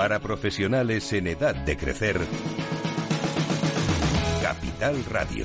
Para profesionales en edad de crecer, Capital Radio.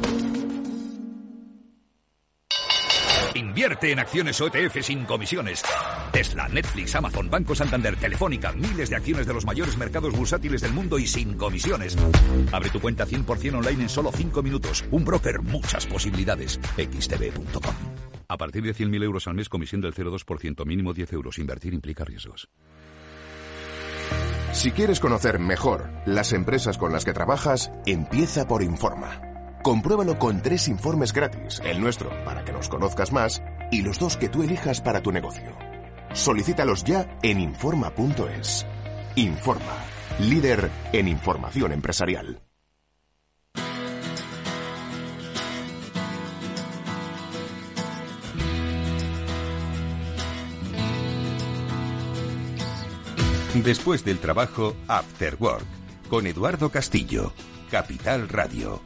Invierte en acciones OETF sin comisiones. Tesla, Netflix, Amazon, Banco Santander, Telefónica, miles de acciones de los mayores mercados bursátiles del mundo y sin comisiones. Abre tu cuenta 100% online en solo 5 minutos. Un broker, muchas posibilidades. xtb.com. A partir de 100.000 euros al mes, comisión del 0,2%, mínimo 10 euros. Invertir implica riesgos. Si quieres conocer mejor las empresas con las que trabajas, empieza por Informa. Compruébalo con tres informes gratis, el nuestro para que nos conozcas más y los dos que tú elijas para tu negocio. Solicítalos ya en Informa.es. Informa, líder en información empresarial. Después del trabajo, After Work, con Eduardo Castillo, Capital Radio.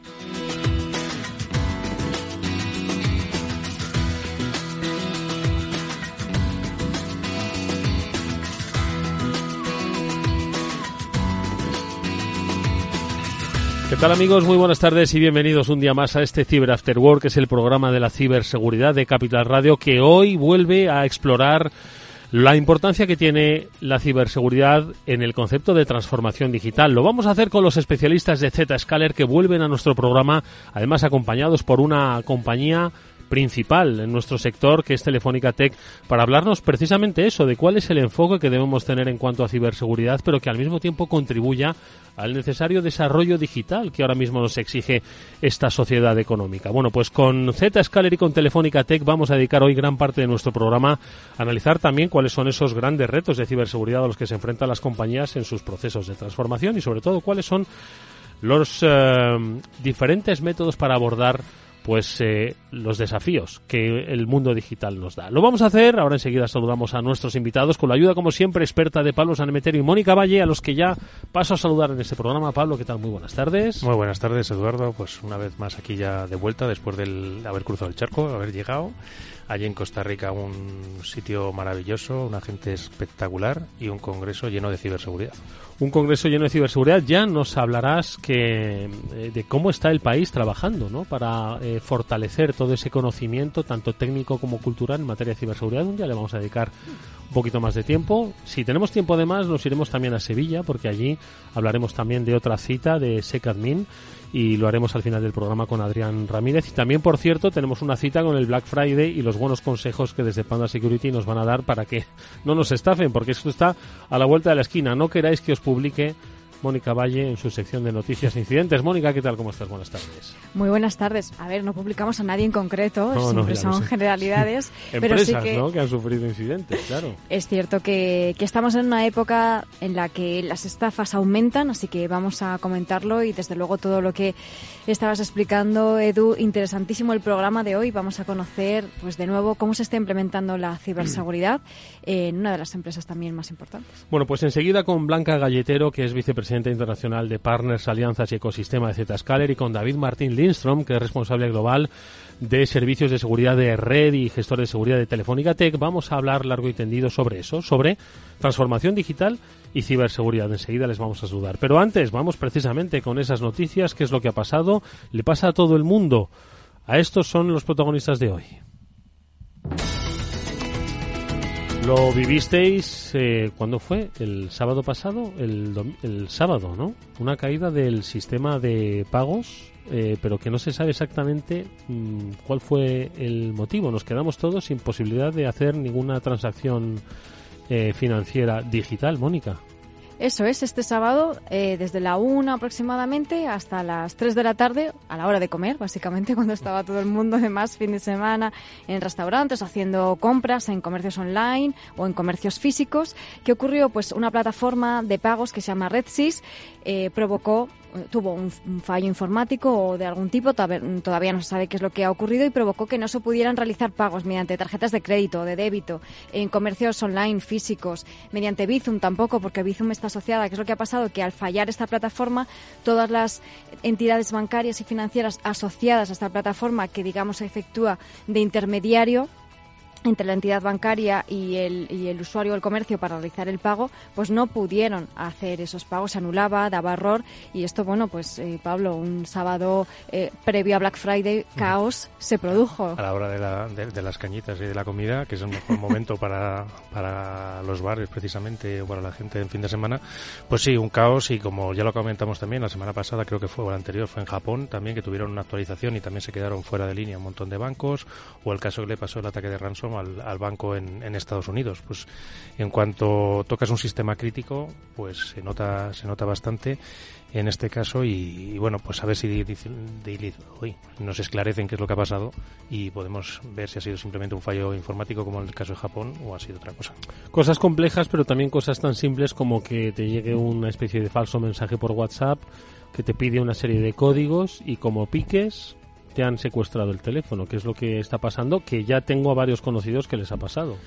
¿Qué tal amigos? Muy buenas tardes y bienvenidos un día más a este Cyber After Work, que es el programa de la ciberseguridad de Capital Radio, que hoy vuelve a explorar la importancia que tiene la ciberseguridad en el concepto de transformación digital. Lo vamos a hacer con los especialistas de Zscaler que vuelven a nuestro programa, además acompañados por una compañía principal en nuestro sector, que es Telefónica Tech, para hablarnos precisamente eso, de cuál es el enfoque que debemos tener en cuanto a ciberseguridad, pero que al mismo tiempo contribuya al necesario desarrollo digital que ahora mismo nos exige esta sociedad económica. Bueno, pues con Zscaler y con Telefónica Tech vamos a dedicar hoy gran parte de nuestro programa a analizar también cuáles son esos grandes retos de ciberseguridad a los que se enfrentan las compañías en sus procesos de transformación y sobre todo cuáles son los eh, diferentes métodos para abordar pues eh, los desafíos que el mundo digital nos da. Lo vamos a hacer, ahora enseguida saludamos a nuestros invitados con la ayuda como siempre experta de Pablo Sanemeterio y Mónica Valle, a los que ya paso a saludar en este programa. Pablo, ¿qué tal? Muy buenas tardes. Muy buenas tardes, Eduardo. Pues una vez más aquí ya de vuelta después de haber cruzado el charco, haber llegado. Allí en Costa Rica un sitio maravilloso, una gente espectacular y un congreso lleno de ciberseguridad un congreso lleno de ciberseguridad. Ya nos hablarás que, eh, de cómo está el país trabajando ¿no? para eh, fortalecer todo ese conocimiento, tanto técnico como cultural, en materia de ciberseguridad. Un día le vamos a dedicar un poquito más de tiempo. Si tenemos tiempo además, nos iremos también a Sevilla, porque allí hablaremos también de otra cita de SecAdmin y lo haremos al final del programa con Adrián Ramírez. Y también, por cierto, tenemos una cita con el Black Friday y los buenos consejos que desde Panda Security nos van a dar para que no nos estafen, porque esto está a la vuelta de la esquina. No queráis que os publique Mónica Valle en su sección de noticias e incidentes. Mónica, ¿qué tal? ¿Cómo estás? Buenas tardes. Muy buenas tardes. A ver, no publicamos a nadie en concreto, siempre son generalidades. pero sí que, ¿no? que han sufrido incidentes, claro. Es cierto que, que estamos en una época en la que las estafas aumentan, así que vamos a comentarlo y desde luego todo lo que estabas explicando, Edu, interesantísimo el programa de hoy. Vamos a conocer, pues de nuevo, cómo se está implementando la ciberseguridad en una de las empresas también más importantes. Bueno, pues enseguida con Blanca Galletero, que es vicepresidenta internacional de Partners, Alianzas y Ecosistema de Zscaler, y con David Martín Lindstrom, que es responsable global de servicios de seguridad de red y gestor de seguridad de Telefónica Tech, vamos a hablar largo y tendido sobre eso, sobre transformación digital y ciberseguridad. Enseguida les vamos a saludar. Pero antes, vamos precisamente con esas noticias, qué es lo que ha pasado, le pasa a todo el mundo. A estos son los protagonistas de hoy. Lo vivisteis, eh, ¿cuándo fue? ¿El sábado pasado? El, el sábado, ¿no? Una caída del sistema de pagos eh, pero que no se sabe exactamente mm, cuál fue el motivo. Nos quedamos todos sin posibilidad de hacer ninguna transacción eh, financiera digital, Mónica. Eso es, este sábado, eh, desde la 1 aproximadamente hasta las 3 de la tarde, a la hora de comer, básicamente, cuando estaba todo el mundo de más fin de semana en restaurantes, haciendo compras en comercios online o en comercios físicos. ¿Qué ocurrió? Pues una plataforma de pagos que se llama RedSys eh, provocó tuvo un, fallo informático o de algún tipo, todavía no se sabe qué es lo que ha ocurrido y provocó que no se pudieran realizar pagos mediante tarjetas de crédito o de débito en comercios online físicos, mediante Bizum tampoco, porque Bizum está asociada. ¿Qué es lo que ha pasado? Que al fallar esta plataforma, todas las entidades bancarias y financieras asociadas a esta plataforma que, digamos, efectúa de intermediario, entre la entidad bancaria y el, y el usuario del comercio para realizar el pago, pues no pudieron hacer esos pagos, se anulaba, daba error y esto, bueno, pues eh, Pablo, un sábado eh, previo a Black Friday, caos se produjo. A la hora de, la, de, las cañitas y de la comida, que es el mejor momento para, para los barrios precisamente o para la gente en fin de semana, pues sí, un caos y como ya lo comentamos también la semana pasada, creo que fue o la anterior, fue en Japón también, que tuvieron una actualización y también se quedaron fuera de línea un montón de bancos, o el caso que le pasó el ataque de ransom al, banco en, Estados Unidos. Pues en cuanto tocas un sistema crítico, pues se nota, se nota bastante en este caso y, bueno, pues a ver si hoy nos esclarecen qué es lo que ha pasado y podemos ver si ha sido simplemente un fallo informático como en el caso de Japón o ha sido otra cosa. Cosas complejas, pero también cosas tan simples como que te llegue una especie de falso mensaje por WhatsApp que te pide una serie de códigos y como piques te han secuestrado el teléfono, que es lo que está pasando, que ya tengo a varios conocidos que les ha pasado.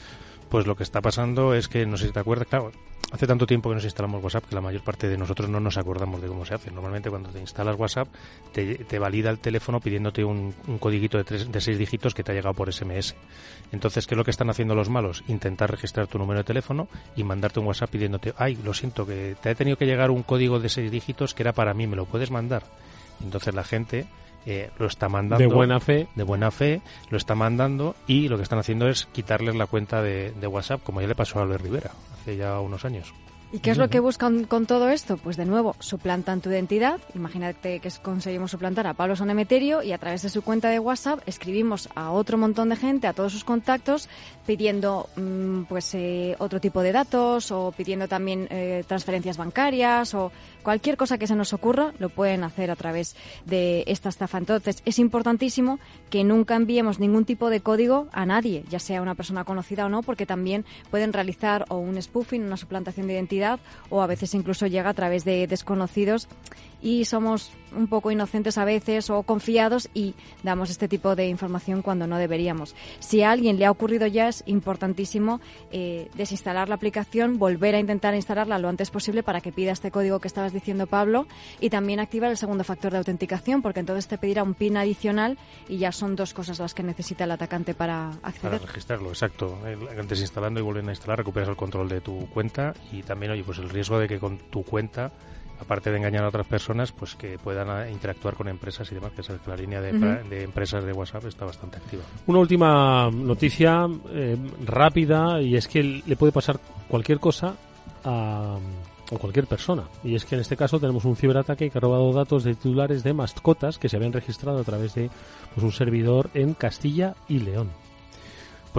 Pues lo que está pasando es que, no sé si te acuerdas, claro, hace tanto tiempo que nos instalamos WhatsApp que la mayor parte de nosotros no nos acordamos de cómo se hace. Normalmente cuando te instalas WhatsApp te, valida el teléfono pidiéndote un, un codiguito de, tres, de seis dígitos que te ha llegado por SMS. Entonces, ¿qué es lo que están haciendo los malos? Intentar registrar tu número de teléfono y mandarte un WhatsApp pidiéndote, ay, lo siento, que te ha tenido que llegar un código de seis dígitos que era para mí, ¿me lo puedes mandar? Entonces la gente eh, lo está mandando. De buena fe. De buena fe, lo está mandando y lo que están haciendo es quitarles la cuenta de, de WhatsApp, como ya le pasó a Albert Rivera hace ya unos años. ¿Y qué es lo que buscan con todo esto? Pues de nuevo, suplantan tu identidad. Imagínate que conseguimos suplantar a Pablo Sonemeterio y a través de su cuenta de WhatsApp escribimos a otro montón de gente, a todos sus contactos, pidiendo mm, pues eh, otro tipo de datos o pidiendo también eh, transferencias bancarias o cualquier cosa que se nos ocurra lo pueden hacer a través de esta estafa. Entonces es importantísimo que nunca enviemos ningún tipo de código a nadie, ya sea una persona conocida o no, porque también pueden realizar o un spoofing, una suplantación de identidad o a veces incluso llega a través de desconocidos y somos un poco inocentes a veces o confiados y damos este tipo de información cuando no deberíamos. Si a alguien le ha ocurrido ya es importantísimo eh, desinstalar la aplicación, volver a intentar instalarla lo antes posible para que pida este código que estabas diciendo Pablo y también activar el segundo factor de autenticación porque entonces te pedirá un PIN adicional y ya son dos cosas las que necesita el atacante para acceder. Para registrarlo, exacto. Desinstalando y volviendo a instalar recuperas el control de tu cuenta y también, oye, pues el riesgo de que con tu cuenta aparte de engañar a otras personas, pues que puedan ah, interactuar con empresas y demás, que es que la línea de, empresas de WhatsApp está bastante activa. Una última noticia eh, rápida y es que le puede pasar cualquier cosa a, cualquier persona. Y es que en este caso tenemos un ciberataque que ha robado datos de titulares de mascotas que se habían registrado a través de pues, un servidor en Castilla y León.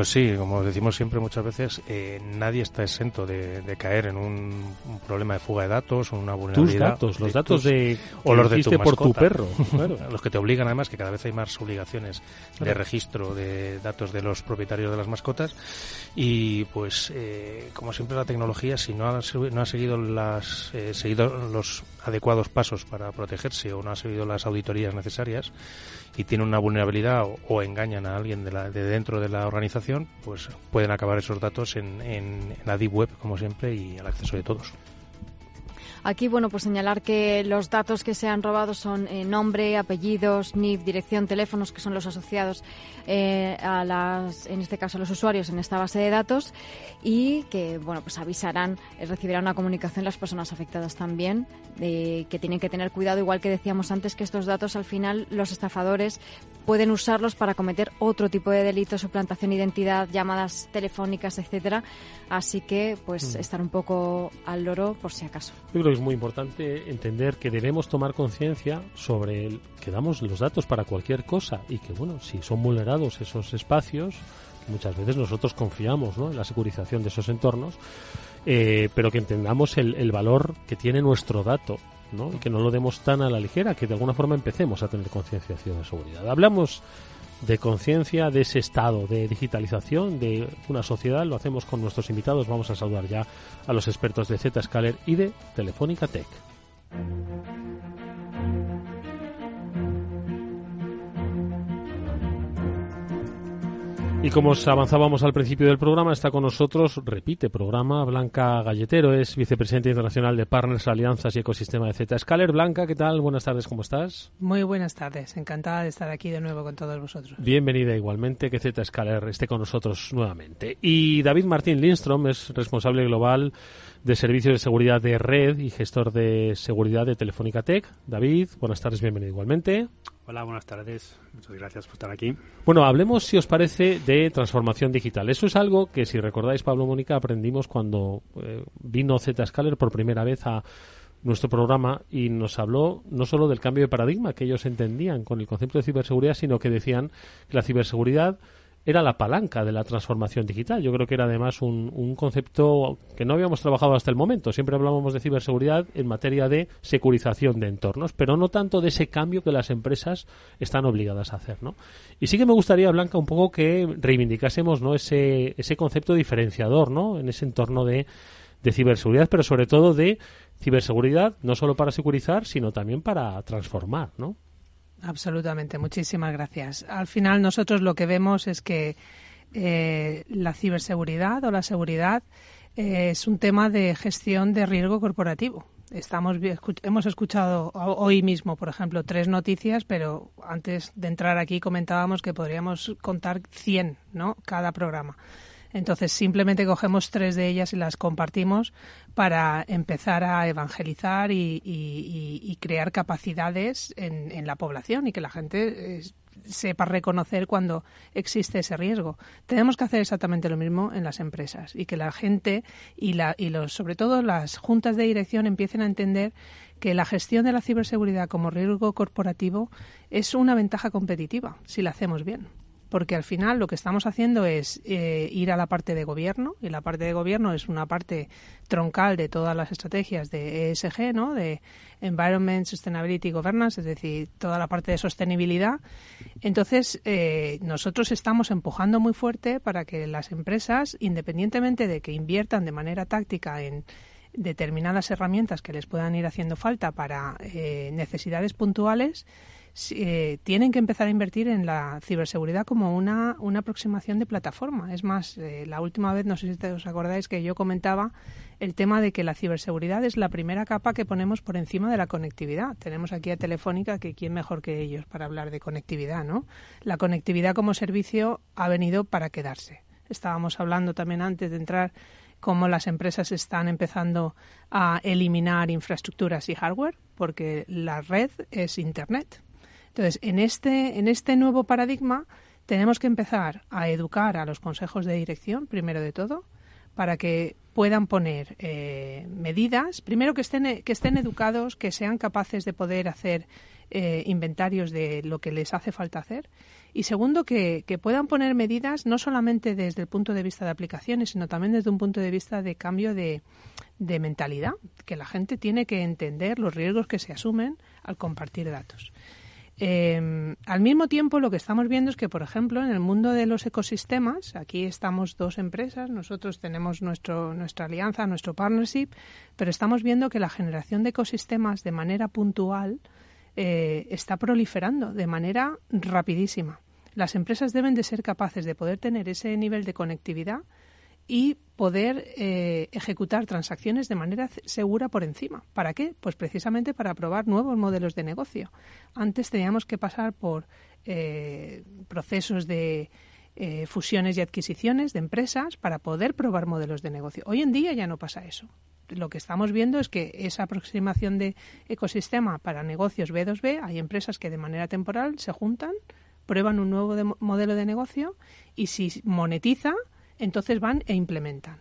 Pues sí, como decimos siempre muchas veces, eh, nadie está exento de, caer en un, problema de fuga de datos o una vulnerabilidad. Tus datos, los datos de o los de tu por tu perro, los que te obligan además que cada vez hay más obligaciones de registro de datos de los propietarios de las mascotas. Y pues eh, como siempre la tecnología si no ha, no ha seguido las eh, seguido los adecuados pasos para protegerse o no ha seguido las auditorías necesarias y tiene una vulnerabilidad o, engañan a alguien de, la, de, dentro de la organización, pues pueden acabar esos datos en, en, la Deep Web, como siempre, y al acceso de todos. Aquí, bueno, pues señalar que los datos que se han robado son eh, nombre, apellidos, NIF, dirección, teléfonos, que son los asociados eh, a las, en este caso, a los usuarios en esta base de datos y que, bueno, pues avisarán, eh, recibirán una comunicación las personas afectadas también, que tienen que tener cuidado, igual que decíamos antes, que estos datos al final los estafadores pueden usarlos para cometer otro tipo de delitos, suplantación de identidad, llamadas telefónicas, etcétera. Así que, pues, mm. estar un poco al loro por si acaso. Yo creo que es muy importante entender que debemos tomar conciencia sobre el, que damos los datos para cualquier cosa y que, bueno, si son vulnerados esos espacios, muchas veces nosotros confiamos en la securización de esos entornos, eh, pero que entendamos el, el, valor que tiene nuestro dato y que no lo demos tan a la ligera, que de alguna forma empecemos a tener concienciación de seguridad. Hablamos de conciencia, de ese estado de digitalización de una sociedad, lo hacemos con nuestros invitados. Vamos a saludar ya a los expertos de Zscaler y de Telefónica Tech. Y como os avanzábamos al principio del programa, está con nosotros, repite programa, Blanca Galletero, es vicepresidenta internacional de Partners, Alianzas y Ecosistema de Zscaler. Blanca, ¿qué tal? Buenas tardes, ¿cómo estás? Muy buenas tardes, encantada de estar aquí de nuevo con todos vosotros. Bienvenida igualmente, que Zscaler esté con nosotros nuevamente. Y David Martín Lindstrom es responsable global de Servicios de Seguridad de Red y gestor de seguridad de Telefónica Tech. David, buenas tardes, bienvenido igualmente. Hola, buenas tardes. Muchas gracias por estar aquí. Bueno, hablemos, si os parece, de transformación digital. Eso es algo que, si recordáis, Pablo Mónica, aprendimos cuando eh, vino Zscaler por primera vez a nuestro programa y nos habló no solo del cambio de paradigma que ellos entendían con el concepto de ciberseguridad, sino que decían que la ciberseguridad era la palanca de la transformación digital. Yo creo que era además un, concepto que no habíamos trabajado hasta el momento. Siempre hablábamos de ciberseguridad en materia de securización de entornos, pero no tanto de ese cambio que las empresas están obligadas a hacer. ¿no? Y sí que me gustaría, Blanca, un poco que reivindicásemos ¿no? ese, ese concepto diferenciador ¿no? en ese entorno de, de ciberseguridad, pero sobre todo de ciberseguridad, no solo para securizar, sino también para transformar. ¿no? Absolutamente, muchísimas gracias. Al final nosotros lo que vemos es que eh, la ciberseguridad o la seguridad eh, es un tema de gestión de riesgo corporativo. Estamos hemos escuchado hoy mismo, por ejemplo, tres noticias, pero antes de entrar aquí comentábamos que podríamos contar 100, ¿no? Cada programa. Entonces simplemente cogemos tres de ellas y las compartimos para empezar a evangelizar y, crear capacidades en, la población y que la gente eh, sepa reconocer cuando existe ese riesgo. Tenemos que hacer exactamente lo mismo en las empresas y que la gente y, la, y los, sobre todo las juntas de dirección empiecen a entender que la gestión de la ciberseguridad como riesgo corporativo es una ventaja competitiva si la hacemos bien porque al final lo que estamos haciendo es eh, ir a la parte de gobierno y la parte de gobierno es una parte troncal de todas las estrategias de ESG, ¿no? De Environment, Sustainability, Governance, es decir, toda la parte de sostenibilidad. Entonces, eh, nosotros estamos empujando muy fuerte para que las empresas, independientemente de que inviertan de manera táctica en determinadas herramientas que les puedan ir haciendo falta para eh, necesidades puntuales, eh, tienen que empezar a invertir en la ciberseguridad como una, una aproximación de plataforma. Es más, eh, la última vez, no sé si os acordáis, que yo comentaba el tema de que la ciberseguridad es la primera capa que ponemos por encima de la conectividad. Tenemos aquí a Telefónica, que quién mejor que ellos para hablar de conectividad, ¿no? La conectividad como servicio ha venido para quedarse. Estábamos hablando también antes de entrar cómo las empresas están empezando a eliminar infraestructuras y hardware, porque la red es Internet. Entonces, en este, en este nuevo paradigma tenemos que empezar a educar a los consejos de dirección, primero de todo, para que puedan poner eh, medidas, primero que estén, que estén educados, que sean capaces de poder hacer eh, inventarios de lo que les hace falta hacer, y segundo, que, que, puedan poner medidas no solamente desde el punto de vista de aplicaciones, sino también desde un punto de vista de cambio de, de mentalidad, que la gente tiene que entender los riesgos que se asumen al compartir datos. Eh, al mismo tiempo, lo que estamos viendo es que, por ejemplo, en el mundo de los ecosistemas, aquí estamos dos empresas, nosotros tenemos nuestro, nuestra alianza, nuestro partnership, pero estamos viendo que la generación de ecosistemas de manera puntual eh, está proliferando de manera rapidísima. Las empresas deben de ser capaces de poder tener ese nivel de conectividad y poder eh, ejecutar transacciones de manera segura por encima. ¿Para qué? Pues precisamente para probar nuevos modelos de negocio. Antes teníamos que pasar por eh, procesos de eh, fusiones y adquisiciones de empresas para poder probar modelos de negocio. Hoy en día ya no pasa eso. Lo que estamos viendo es que esa aproximación de ecosistema para negocios B2B, hay empresas que de manera temporal se juntan, prueban un nuevo modelo de negocio y si monetiza, entonces van e implementan.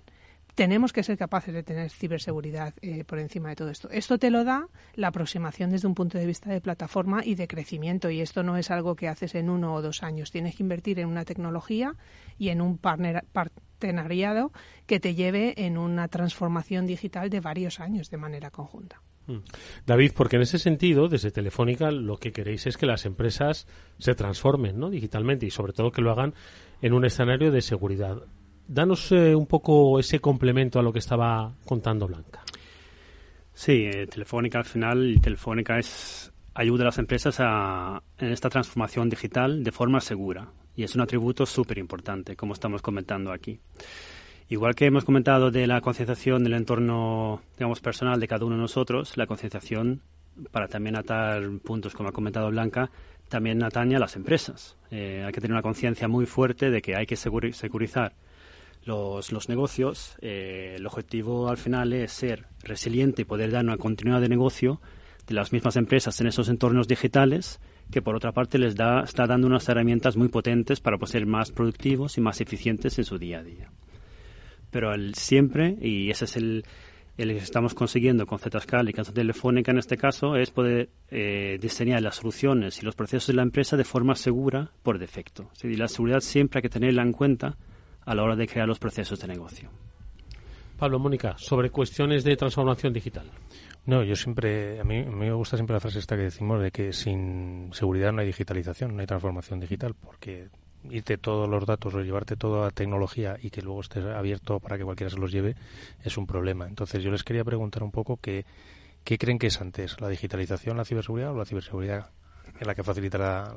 tenemos que ser capaces de tener ciberseguridad eh, por encima de todo esto. Esto te lo da la aproximación desde un punto de vista de plataforma y de crecimiento y esto no es algo que haces en uno o dos años. Tienes que invertir en una tecnología y en un partenariado que te lleve en una transformación digital de varios años de manera conjunta. Mm. David, porque en ese sentido, desde Telefónica, lo que queréis es que las empresas se transformen ¿no? digitalmente y sobre todo que lo hagan en un escenario de seguridad. Danos eh, un poco ese complemento a lo que estaba contando Blanca. Sí, eh, Telefónica al final, Telefónica es ayuda a las empresas en esta transformación digital de forma segura y es un atributo súper importante, como estamos comentando aquí. Igual que hemos comentado de la concienciación del entorno, digamos, personal de cada uno de nosotros, la concienciación, para también atar puntos, como ha comentado Blanca, también atañe a las empresas. Eh, hay que tener una conciencia muy fuerte de que hay que securizar los, negocios. Eh, el objetivo al final es ser resiliente y poder dar una continuidad de negocio de las mismas empresas en esos entornos digitales que por otra parte les da, está dando unas herramientas muy potentes para ser más productivos y más eficientes en su día a día pero el siempre, y ese es el, el que estamos consiguiendo con Zscaler y con Telefónica en este caso, es poder eh, diseñar las soluciones y los procesos de la empresa de forma segura por defecto. La seguridad siempre hay que tenerla en cuenta a la hora de crear los procesos de negocio. Pablo, Mónica, sobre cuestiones de transformación digital. No, yo siempre, a mí, a mí, me gusta siempre la frase esta que decimos de que sin seguridad no hay digitalización, no hay transformación digital, porque irte todos los datos o llevarte toda la tecnología y que luego esté abierto para que cualquiera se los lleve es un problema. Entonces yo les quería preguntar un poco qué creen que es antes, la digitalización, la ciberseguridad o la ciberseguridad en la que facilitará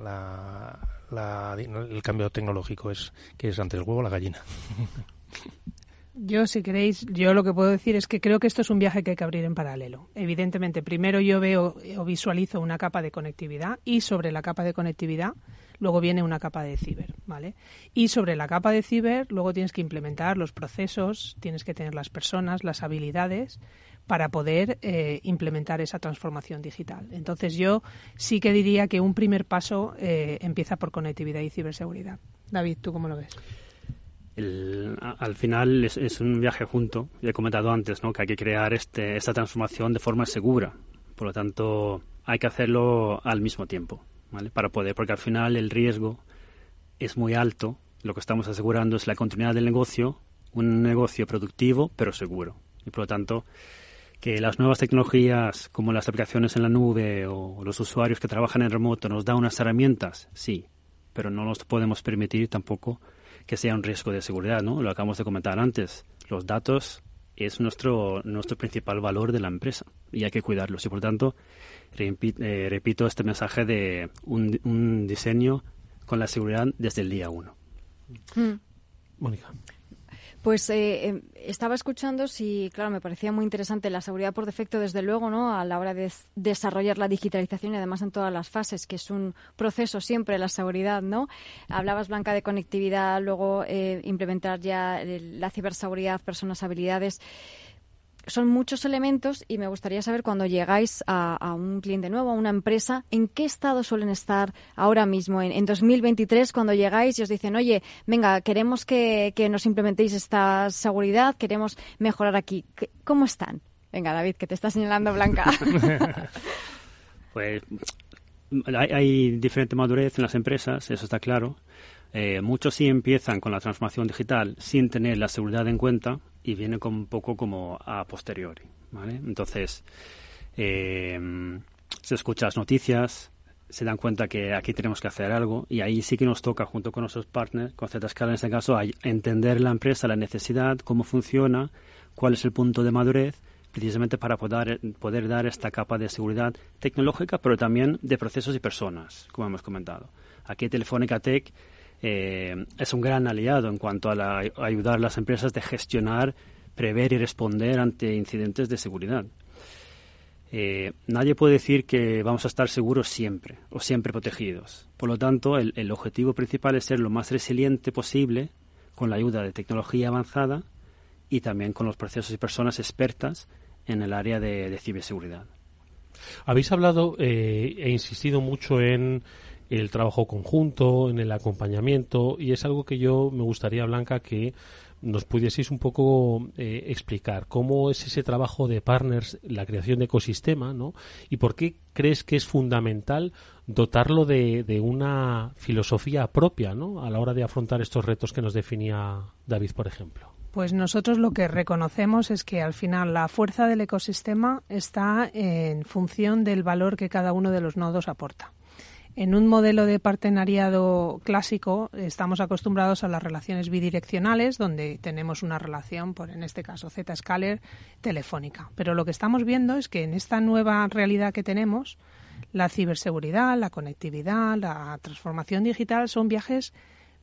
la, el cambio tecnológico es que es antes el huevo la gallina. Yo, si queréis, yo lo que puedo decir es que creo que esto es un viaje que hay que abrir en paralelo. Evidentemente, primero yo veo o visualizo una capa de conectividad y sobre la capa de conectividad luego viene una capa de ciber, ¿vale? Y sobre la capa de ciber, luego tienes que implementar los procesos, tienes que tener las personas, las habilidades para poder eh, implementar esa transformación digital. Entonces yo sí que diría que un primer paso eh, empieza por conectividad y ciberseguridad. David, ¿tú cómo lo ves? al final es, un viaje junto. Ya he comentado antes ¿no? que hay que crear este, esta transformación de forma segura. Por lo tanto, hay que hacerlo al mismo tiempo. Para poder, porque al final el riesgo es muy alto. Lo que estamos asegurando es la continuidad del negocio, un negocio productivo pero seguro. Y por lo tanto, que las nuevas tecnologías como las aplicaciones en la nube o los usuarios que trabajan en remoto nos dan unas herramientas, sí, pero no nos podemos permitir tampoco que sea un riesgo de seguridad, ¿no? Lo acabamos de comentar antes. Los datos es nuestro, nuestro principal valor de la empresa y hay que cuidarlos. Y por tanto, eh, repito, este mensaje de un, diseño con la seguridad desde el día uno. Mm. Mónica. Pues eh, em, estaba escuchando, sí, claro, me parecía muy interesante la seguridad por defecto, desde luego, ¿no? A la hora de desarrollar la digitalización y además en todas las fases, que es un proceso siempre la seguridad, ¿no? Hablabas, Blanca, de conectividad, luego eh, implementar ya la ciberseguridad, personas, habilidades son muchos elementos y me gustaría saber cuando llegáis a, un cliente nuevo, a una empresa, en qué estado suelen estar ahora mismo, en, 2023, cuando llegáis y os dicen, oye, venga, queremos que, nos implementéis esta seguridad, queremos mejorar aquí. ¿Cómo están? Venga, David, que te está señalando Blanca. pues hay, hay, diferente madurez en las empresas, eso está claro. Eh, muchos sí empiezan con la transformación digital sin tener la seguridad en cuenta y viene con un poco como a posteriori. ¿vale? Entonces, eh, se escuchan las noticias, se dan cuenta que aquí tenemos que hacer algo y ahí sí que nos toca, junto con nuestros partners, con escala en este caso, entender la empresa, la necesidad, cómo funciona, cuál es el punto de madurez, precisamente para poder, poder dar esta capa de seguridad tecnológica, pero también de procesos y personas, como hemos comentado. Aquí Telefónica Tech eh, es un gran aliado en cuanto a, ayudar a las empresas de gestionar, prever y responder ante incidentes de seguridad. Eh, nadie puede decir que vamos a estar seguros siempre o siempre protegidos. Por lo tanto, el, objetivo principal es ser lo más resiliente posible con la ayuda de tecnología avanzada y también con los procesos y personas expertas en el área de, ciberseguridad. Habéis hablado eh, e insistido mucho en el trabajo conjunto, en el acompañamiento, y es algo que yo me gustaría, Blanca, que nos pudieseis un poco eh, explicar cómo es ese trabajo de partners, la creación de ecosistema, ¿no? Y por qué crees que es fundamental dotarlo de, de una filosofía propia, ¿no? A la hora de afrontar estos retos que nos definía David, por ejemplo. Pues nosotros lo que reconocemos es que al final la fuerza del ecosistema está en función del valor que cada uno de los nodos aporta. En un modelo de partenariado clásico estamos acostumbrados a las relaciones bidireccionales, donde tenemos una relación, por en este caso Zscaler, telefónica. Pero lo que estamos viendo es que en esta nueva realidad que tenemos, la ciberseguridad, la conectividad, la transformación digital son viajes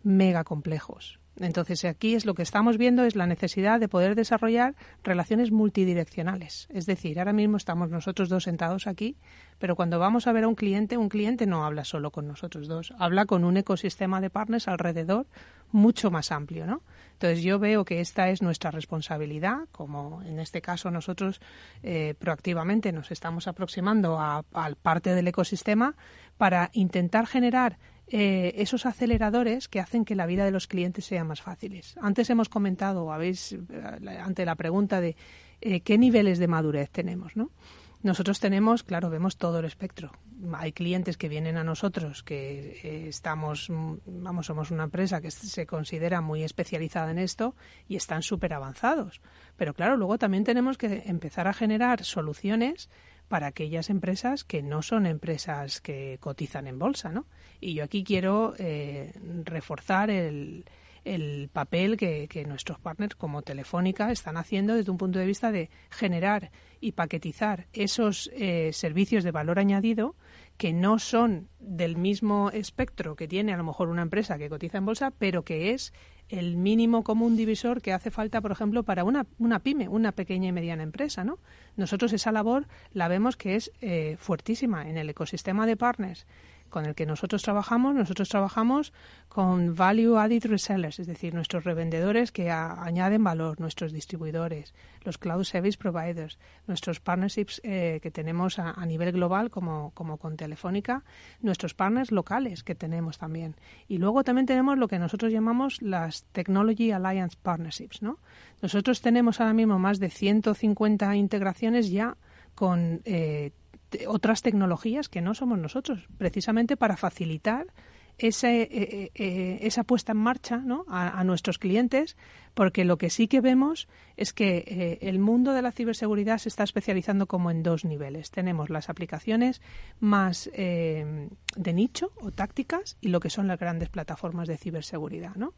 mega complejos. Entonces, aquí es lo que estamos viendo es la necesidad de poder desarrollar relaciones multidireccionales. Es decir, ahora mismo estamos nosotros dos sentados aquí, pero cuando vamos a ver a un cliente, un cliente no habla solo con nosotros dos, habla con un ecosistema de partners alrededor mucho más amplio, ¿no? Entonces yo veo que esta es nuestra responsabilidad, como en este caso nosotros eh, proactivamente nos estamos aproximando a, a parte del ecosistema para intentar generar eh, esos aceleradores que hacen que la vida de los clientes sea más fáciles. Antes hemos comentado, habéis, eh, ante la pregunta de eh, qué niveles de madurez tenemos, ¿no? Nosotros tenemos, claro, vemos todo el espectro. Hay clientes que vienen a nosotros que estamos, mm, vamos, somos una empresa que se considera muy especializada en esto y están súper avanzados. Pero claro, luego también tenemos que empezar a generar soluciones para aquellas empresas que no son empresas que cotizan en bolsa, ¿no? Y yo aquí quiero eh, reforzar el, el papel que, nuestros partners como Telefónica están haciendo desde un punto de vista de generar y paquetizar esos eh, servicios de valor añadido que no son del mismo espectro que tiene a lo mejor una empresa que cotiza en bolsa, pero que es el mínimo común divisor que hace falta, por ejemplo, para una, una pyme, una pequeña y mediana empresa, ¿no? Nosotros esa labor la vemos que es eh, fuertísima en el ecosistema de partners con el que nosotros trabajamos, nosotros trabajamos con Value Added Resellers, es decir, nuestros revendedores que añaden valor, nuestros distribuidores, los Cloud Service Providers, nuestros partnerships eh, que tenemos a, nivel global como, como con Telefónica, nuestros partners locales que tenemos también. Y luego también tenemos lo que nosotros llamamos las Technology Alliance Partnerships. ¿no? Nosotros tenemos ahora mismo más de 150 integraciones ya con eh, otras tecnologías que no somos nosotros, precisamente para facilitar ese, eh, eh, eh, esa puesta en marcha ¿no? a, nuestros clientes, porque lo que sí que vemos es que el mundo de la ciberseguridad se está especializando como en dos niveles. Tenemos las aplicaciones más de nicho o tácticas y lo que son las grandes plataformas de ciberseguridad. ¿no?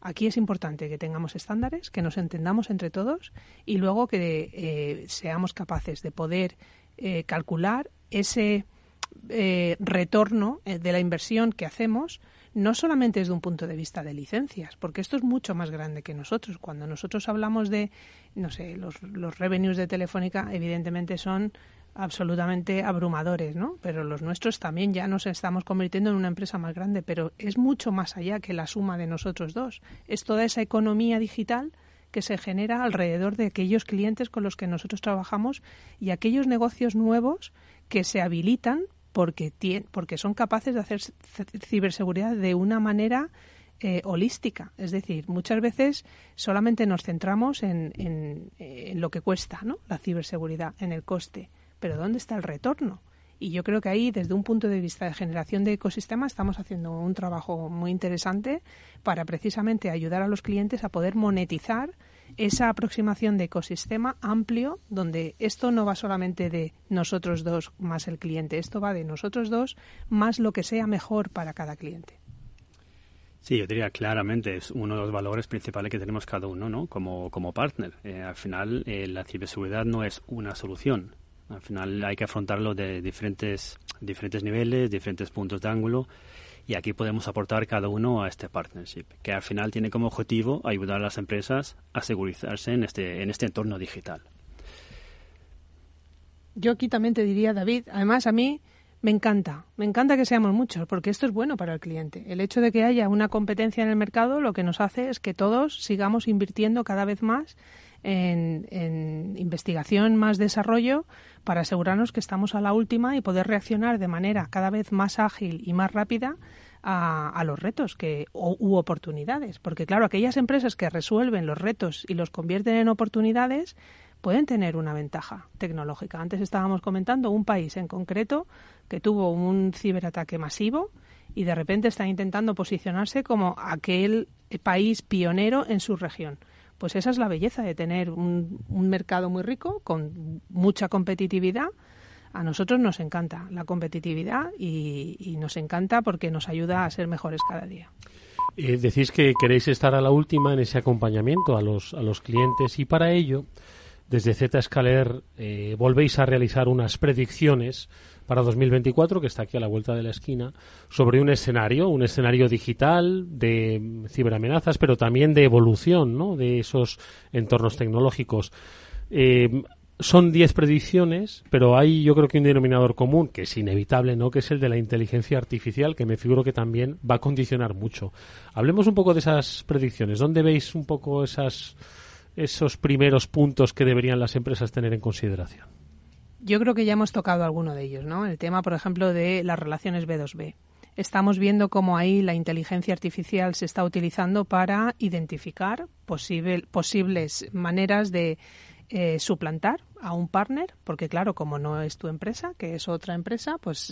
Aquí es importante que tengamos estándares, que nos entendamos entre todos y luego que seamos capaces de poder eh, calcular ese eh, retorno eh, de la inversión que hacemos no solamente desde un punto de vista de licencias, porque esto es mucho más grande que nosotros. Cuando nosotros hablamos de, no sé, los, los revenues de Telefónica, evidentemente son absolutamente abrumadores, ¿no? Pero los nuestros también ya nos estamos convirtiendo en una empresa más grande, pero es mucho más allá que la suma de nosotros dos. Es toda esa economía digital que se genera alrededor de aquellos clientes con los que nosotros trabajamos y aquellos negocios nuevos que se habilitan porque, porque son capaces de hacer ciberseguridad de una manera eh, holística. Es decir, muchas veces solamente nos centramos en, en, lo que cuesta ¿no? la ciberseguridad, en el coste. Pero ¿dónde está el retorno? Y yo creo que ahí, desde un punto de vista de generación de ecosistema, estamos haciendo un trabajo muy interesante para precisamente ayudar a los clientes a poder monetizar esa aproximación de ecosistema amplio, donde esto no va solamente de nosotros dos más el cliente, esto va de nosotros dos más lo que sea mejor para cada cliente. Sí, yo diría claramente es uno de los valores principales que tenemos cada uno, ¿no? Como, como partner. Eh, al final, eh, la ciberseguridad no es una solución, al final hay que afrontarlo de diferentes, diferentes niveles, diferentes puntos de ángulo y aquí podemos aportar cada uno a este partnership, que al final tiene como objetivo ayudar a las empresas a segurizarse en este, en este entorno digital. Yo aquí también te diría, David, además a mí me encanta, me encanta que seamos muchos, porque esto es bueno para el cliente. El hecho de que haya una competencia en el mercado lo que nos hace es que todos sigamos invirtiendo cada vez más en, investigación, más desarrollo, para asegurarnos que estamos a la última y poder reaccionar de manera cada vez más ágil y más rápida a, los retos que, o, u oportunidades. Porque claro, aquellas empresas que resuelven los retos y los convierten en oportunidades pueden tener una ventaja tecnológica. Antes estábamos comentando un país en concreto que tuvo un ciberataque masivo y de repente está intentando posicionarse como aquel país pionero en su región. Pues esa es la belleza de tener un, mercado muy rico con mucha competitividad. A nosotros nos encanta la competitividad y, nos encanta porque nos ayuda a ser mejores cada día. Eh, decís que queréis estar a la última en ese acompañamiento a los, a los clientes y para ello, desde Zscaler, eh, volvéis a realizar unas predicciones para 2024, que está aquí a la vuelta de la esquina, sobre un escenario, un escenario digital de ciberamenazas, pero también de evolución ¿no? de esos entornos tecnológicos. Eh, son 10 predicciones, pero hay yo creo que un denominador común, que es inevitable, ¿no? que es el de la inteligencia artificial, que me figuro que también va a condicionar mucho. Hablemos un poco de esas predicciones. ¿Dónde veis un poco esas, esos primeros puntos que deberían las empresas tener en consideración? Yo creo que ya hemos tocado alguno de ellos, ¿no? El tema, por ejemplo, de las relaciones B2B. Estamos viendo cómo ahí la inteligencia artificial se está utilizando para identificar posibles maneras de eh, suplantar a un partner, porque claro, como no es tu empresa, que es otra empresa, pues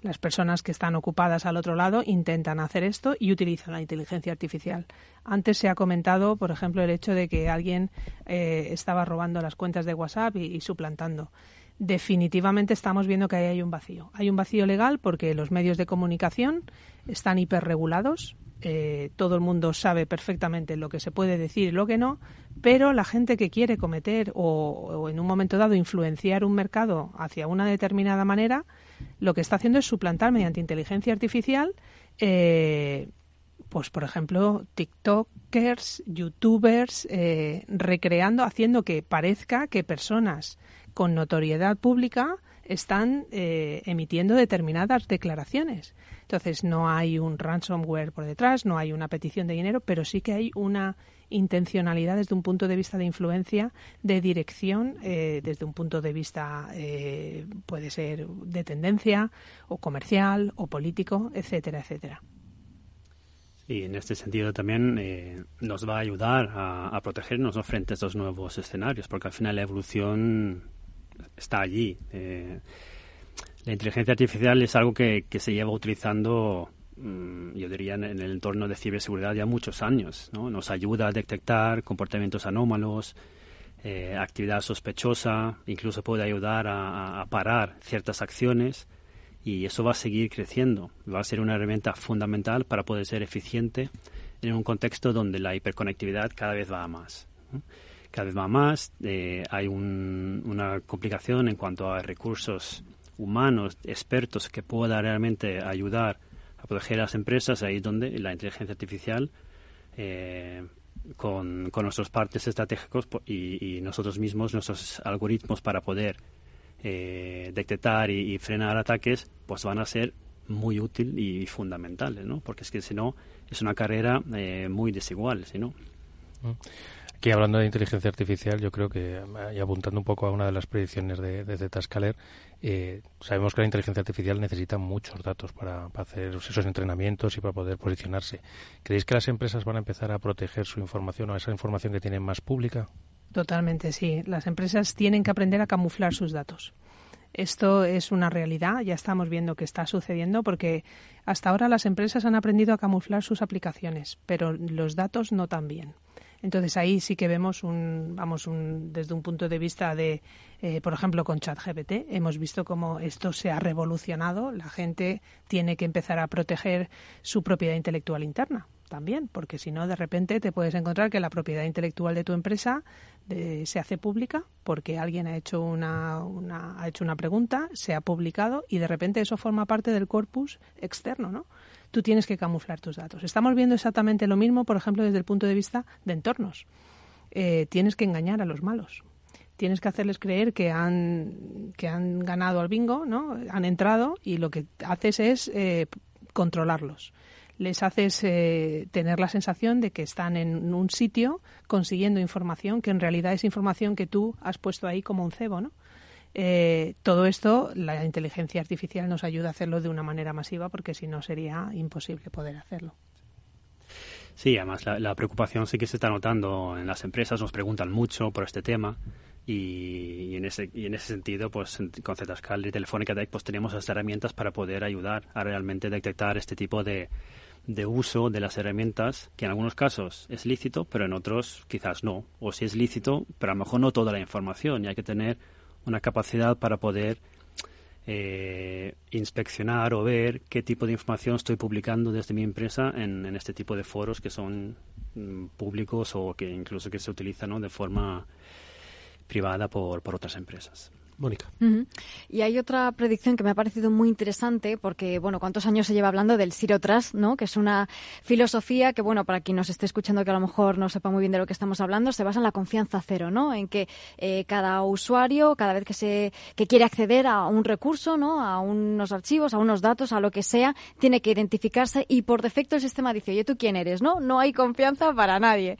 las personas que están ocupadas al otro lado intentan hacer esto y utilizan la inteligencia artificial. Antes se ha comentado, por ejemplo, el hecho de que alguien eh, estaba robando las cuentas de WhatsApp y, suplantando. Definitivamente estamos viendo que ahí hay un vacío. Hay un vacío legal porque los medios de comunicación están hiperregulados. Eh, todo el mundo sabe perfectamente lo que se puede decir y lo que no, pero la gente que quiere cometer o, en un momento dado influenciar un mercado hacia una determinada manera, lo que está haciendo es suplantar mediante inteligencia artificial, eh, pues por ejemplo, TikTokers, YouTubers, eh, recreando, haciendo que parezca que personas con notoriedad pública están eh, emitiendo determinadas declaraciones. Entonces, no hay un ransomware por detrás, no hay una petición de dinero, pero sí que hay una intencionalidad desde un punto de vista de influencia, de dirección, eh, desde un punto de vista eh, puede ser de tendencia o comercial o político, etcétera, etcétera. Y en este sentido también eh, nos va a ayudar a, protegernos frente a estos nuevos escenarios, porque al final la evolución está allí. La inteligencia artificial es algo que, se lleva utilizando Mm, yo diría, en, el entorno de ciberseguridad ya muchos años. ¿no? Nos ayuda a detectar comportamientos anómalos, eh, actividad sospechosa, incluso puede ayudar a, parar ciertas acciones y eso va a seguir creciendo. Va a ser una herramienta fundamental para poder ser eficiente en un contexto donde la hiperconectividad cada vez va más. Cada vez va más, eh, hay una complicación en cuanto a recursos humanos, expertos que puedan realmente ayudar a proteger a las empresas, ahí es donde la inteligencia artificial, eh, con, con, nuestros partes estratégicos y, nosotros mismos, nuestros algoritmos para poder eh, detectar y, frenar ataques, pues van a ser muy útil y fundamentales, ¿no? Porque es que si no, es una carrera eh, muy desigual, si no. Mm. Aquí hablando de inteligencia artificial, yo creo que, y apuntando un poco a una de las predicciones de, de Zscaler, eh, sabemos que la inteligencia artificial necesita muchos datos para, hacer esos entrenamientos y para poder posicionarse. ¿Creéis que las empresas van a empezar a proteger su información o esa información que tienen más pública? Totalmente, sí. Las empresas tienen que aprender a camuflar sus datos. Esto es una realidad, ya estamos viendo que está sucediendo porque hasta ahora las empresas han aprendido a camuflar sus aplicaciones, pero los datos no tan bien. Entonces ahí sí que vemos un, vamos, un, desde un punto de vista de, eh, por ejemplo, con ChatGPT, hemos visto cómo esto se ha revolucionado. La gente tiene que empezar a proteger su propiedad intelectual interna también, porque si no, de repente te puedes encontrar que la propiedad intelectual de tu empresa se hace pública porque alguien ha hecho una, una, ha hecho una pregunta, se ha publicado y de repente eso forma parte del corpus externo, ¿no? Tú tienes que camuflar tus datos. Estamos viendo exactamente lo mismo, por ejemplo, desde el punto de vista de entornos. Eh, tienes que engañar a los malos. Tienes que hacerles creer que han, que han ganado al bingo, ¿no? Han entrado y lo que haces es eh, controlarlos. Les haces eh, tener la sensación de que están en un sitio consiguiendo información que en realidad es información que tú has puesto ahí como un cebo, ¿no? Eh, todo esto, la inteligencia artificial nos ayuda a hacerlo de una manera masiva porque si no sería imposible poder hacerlo. Sí, además la, preocupación sí que se está notando en las empresas, nos preguntan mucho por este tema y, en, ese, y en ese sentido, pues con Zscaler y Telefónica pues tenemos las herramientas para poder ayudar a realmente detectar este tipo de, de uso de las herramientas, que en algunos casos es lícito, pero en otros quizás no. O si es lícito, pero a lo mejor no toda la información y hay que tener una capacidad para poder eh, inspeccionar o ver qué tipo de información estoy publicando desde mi empresa en, este tipo de foros que son mm, públicos o que incluso que se utilizan de forma privada por, por otras empresas. Mónica. Y hay otra predicción que me ha parecido muy interesante porque, bueno, ¿cuántos años se lleva hablando del Zero Trust, ¿no? Que es una filosofía que, bueno, para quien nos esté escuchando que a lo mejor no sepa muy bien de lo que estamos hablando, se basa en la confianza cero, ¿no? En que eh, cada usuario, cada vez que se que quiere acceder a un recurso, ¿no? A unos archivos, a unos datos, a lo que sea, tiene que identificarse y por defecto el sistema dice, oye, ¿tú quién eres? ¿No? No hay confianza para nadie.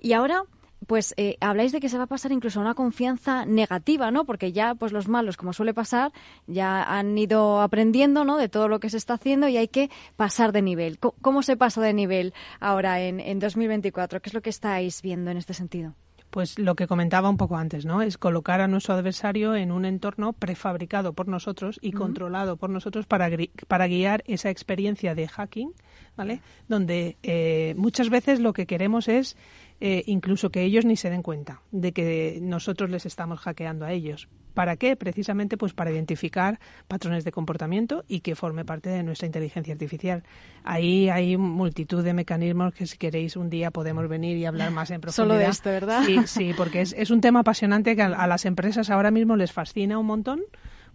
Y ahora pues eh, habláis de que se va a pasar incluso a una confianza negativa, ¿no? Porque ya, pues los malos, como suele pasar, ya han ido aprendiendo, ¿no? De todo lo que se está haciendo y hay que pasar de nivel. ¿Cómo, se pasa de nivel ahora en, en 2024? ¿Qué es lo que estáis viendo en este sentido? pues lo que comentaba un poco antes, ¿no? Es colocar a nuestro adversario en un entorno prefabricado por nosotros y controlado por nosotros para, para guiar esa experiencia de hacking, ¿vale? Donde eh, muchas veces lo que queremos es eh, incluso que ellos ni se den cuenta de que nosotros les estamos hackeando a ellos. ¿Para qué? Precisamente pues para identificar patrones de comportamiento y que forme parte de nuestra inteligencia artificial. Ahí hay multitud de mecanismos que si queréis un día podemos venir y hablar más en profundidad. Solo de esto, ¿verdad? Sí, sí, porque es, es un tema apasionante que a, las empresas ahora mismo les fascina un montón,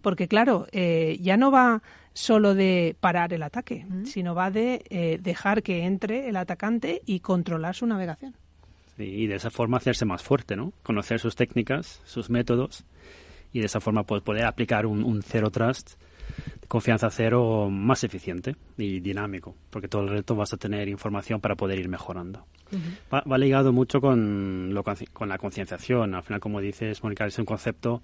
porque claro, eh, ya no va solo de parar el ataque, sino va de eh, dejar que entre el atacante y controlar su navegación y de esa forma hacerse más fuerte, ¿no? Conocer sus técnicas, sus métodos y de esa forma pues, poder aplicar un, un cero trust, confianza cero más eficiente y dinámico, porque todo el resto vas a tener información para poder ir mejorando. va, ligado mucho con, lo, con la concienciación. Al final, como dices, Mónica, es un concepto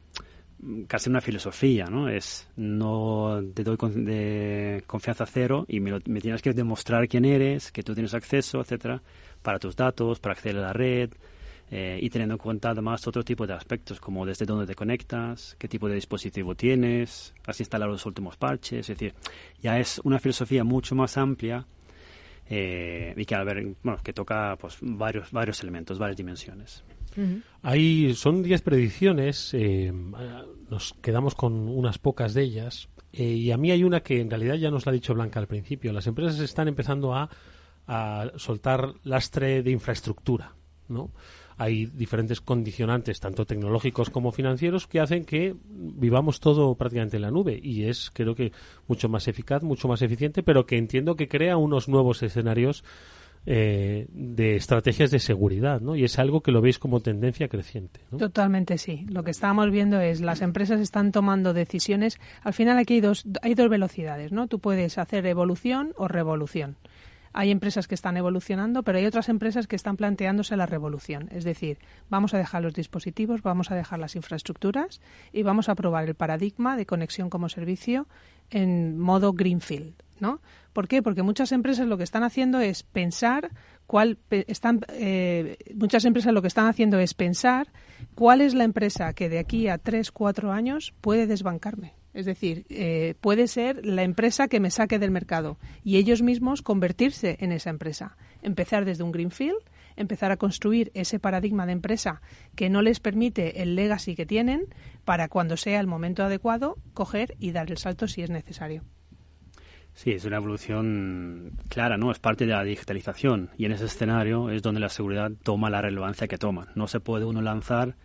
mm, casi una filosofía, ¿no? Es no te doy de confianza cero y me, me, tienes que demostrar quién eres, que tú tienes acceso, etcétera para tus datos, para acceder a la red eh, y teniendo en cuenta además otro tipo de aspectos como desde dónde te conectas, qué tipo de dispositivo tienes, has instalado los últimos parches, es decir, ya es una filosofía mucho más amplia eh, y que, a ver, bueno, que toca pues, varios, varios elementos, varias dimensiones. Ahí son 10 predicciones, eh, nos quedamos con unas pocas de ellas. y a mí hay una que en realidad ya nos la ha dicho Blanca al principio. Las empresas están empezando a a soltar lastre de infraestructura, ¿no? Hay diferentes condicionantes, tanto tecnológicos como financieros, que hacen que vivamos todo prácticamente en la nube y es, creo que, mucho más eficaz, mucho más eficiente, pero que entiendo que crea unos nuevos escenarios eh, de estrategias de seguridad, ¿no? Y es algo que lo veis como tendencia creciente. Totalmente sí. Lo que estamos viendo es las empresas están tomando decisiones. Al final aquí hay dos, hay dos velocidades, ¿no? Tú puedes hacer evolución o revolución. Hay empresas que están evolucionando, pero hay otras empresas que están planteándose la revolución. Es decir, vamos a dejar los dispositivos, vamos a dejar las infraestructuras y vamos a probar el paradigma de conexión como servicio en modo greenfield. ¿no? ¿Por qué? Porque muchas empresas lo que están haciendo es pensar cuál están eh, muchas empresas lo que están haciendo es pensar cuál es la empresa que de aquí a tres cuatro años puede desbancarme es decir, eh, puede ser la empresa que me saque del mercado y ellos mismos convertirse en esa empresa. Empezar desde un greenfield, empezar a construir ese paradigma de empresa que no les permite el legacy que tienen para cuando sea el momento adecuado coger y dar el salto si es necesario. Sí, es una evolución clara, ¿no? Es parte de la digitalización y en ese escenario es donde la seguridad toma la relevancia que toma. No se puede uno lanzar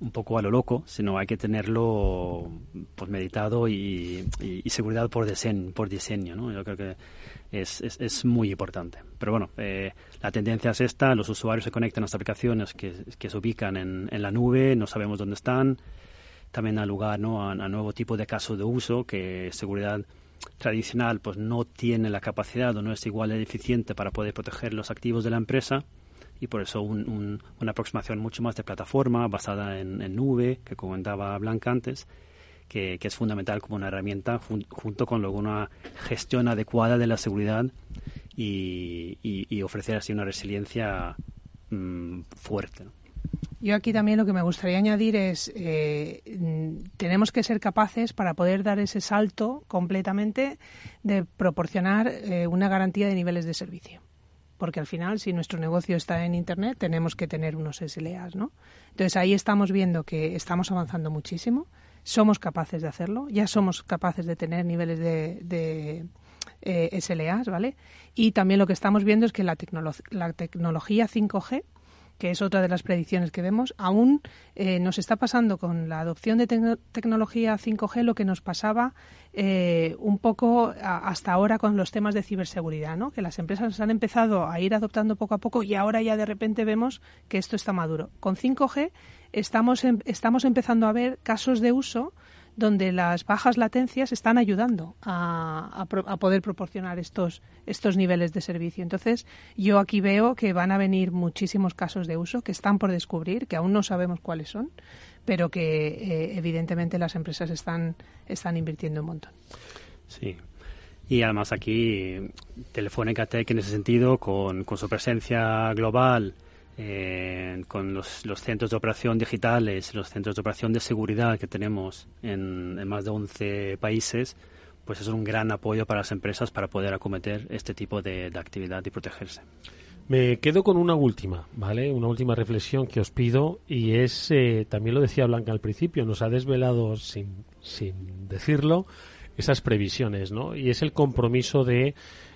un poco a lo loco, sino hay que tenerlo pues, meditado y, seguridad por diseño, por diseño ¿no? Yo creo que es, es, muy importante. Pero bueno, eh, la tendencia es esta, los usuarios se conectan a las aplicaciones que, se ubican en, en, la nube, no sabemos dónde están, también da lugar ¿no? a, a, nuevo tipo de casos de uso que seguridad tradicional pues no tiene la capacidad o no es igual de eficiente para poder proteger los activos de la empresa y por eso una aproximación mucho más de plataforma basada en, nube, que comentaba Blanca antes, que, es fundamental como una herramienta junto con luego una gestión adecuada de la seguridad y, ofrecer así una resiliencia mm, fuerte. Yo aquí también lo que me gustaría añadir es, eh, tenemos que ser capaces para poder dar ese salto completamente de proporcionar eh, una garantía de niveles de servicio. Porque al final, si nuestro negocio está en Internet, tenemos que tener unos SLAs, ¿no? Entonces ahí estamos viendo que estamos avanzando muchísimo, somos capaces de hacerlo, ya somos capaces de tener niveles de, eh, SLAs, ¿vale? Y también lo que estamos viendo es que la, la tecnología 5G que es otra de las predicciones que vemos, aún eh, nos está pasando con la adopción de tecnología 5G lo que nos pasaba eh, un poco hasta ahora con los temas de ciberseguridad, ¿no? que las empresas han empezado a ir adoptando poco a poco y ahora ya de repente vemos que esto está maduro. Con 5G estamos, em, estamos empezando a ver casos de uso donde las bajas latencias están ayudando a, poder proporcionar estos, estos niveles de servicio. Entonces, yo aquí veo que van a venir muchísimos casos de uso que están por descubrir, que aún no sabemos cuáles son, pero que eh, evidentemente las empresas están, están invirtiendo un montón. Sí, y además aquí Telefónica Tech en ese sentido, con, con su presencia global, eh, con los, centros de operación digitales, los centros de operación de seguridad que tenemos en, más de 11 países, pues es un gran apoyo para las empresas para poder acometer este tipo de, actividad y protegerse. Me quedo con una última, ¿vale? Una última reflexión que os pido y es, eh, también lo decía Blanca al principio, nos ha desvelado sin, sin decirlo esas previsiones, ¿no? Y es el compromiso de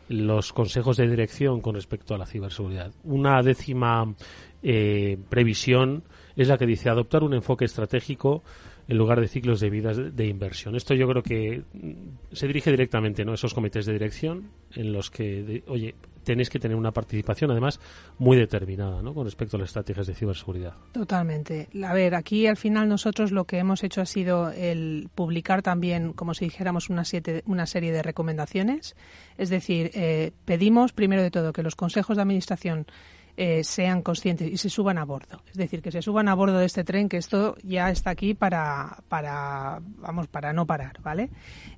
los consejos de dirección con respecto a la ciberseguridad. Una décima eh, previsión es la que dice adoptar un enfoque estratégico en lugar de ciclos de vida de inversión. Esto yo creo que mm, se dirige directamente ¿no? a esos comités de dirección en los que, oye, tenéis que tener una participación además muy determinada ¿no? con respecto a las estrategias de ciberseguridad. Totalmente. A ver, aquí al final nosotros lo que hemos hecho ha sido el publicar también, como si dijéramos, una, siete, una serie de recomendaciones. Es decir, eh, pedimos primero de todo que los consejos de administración eh, sean conscientes y se suban a bordo. Es decir, que se suban a bordo de este tren, que esto ya está aquí para, para vamos, para no parar, ¿vale?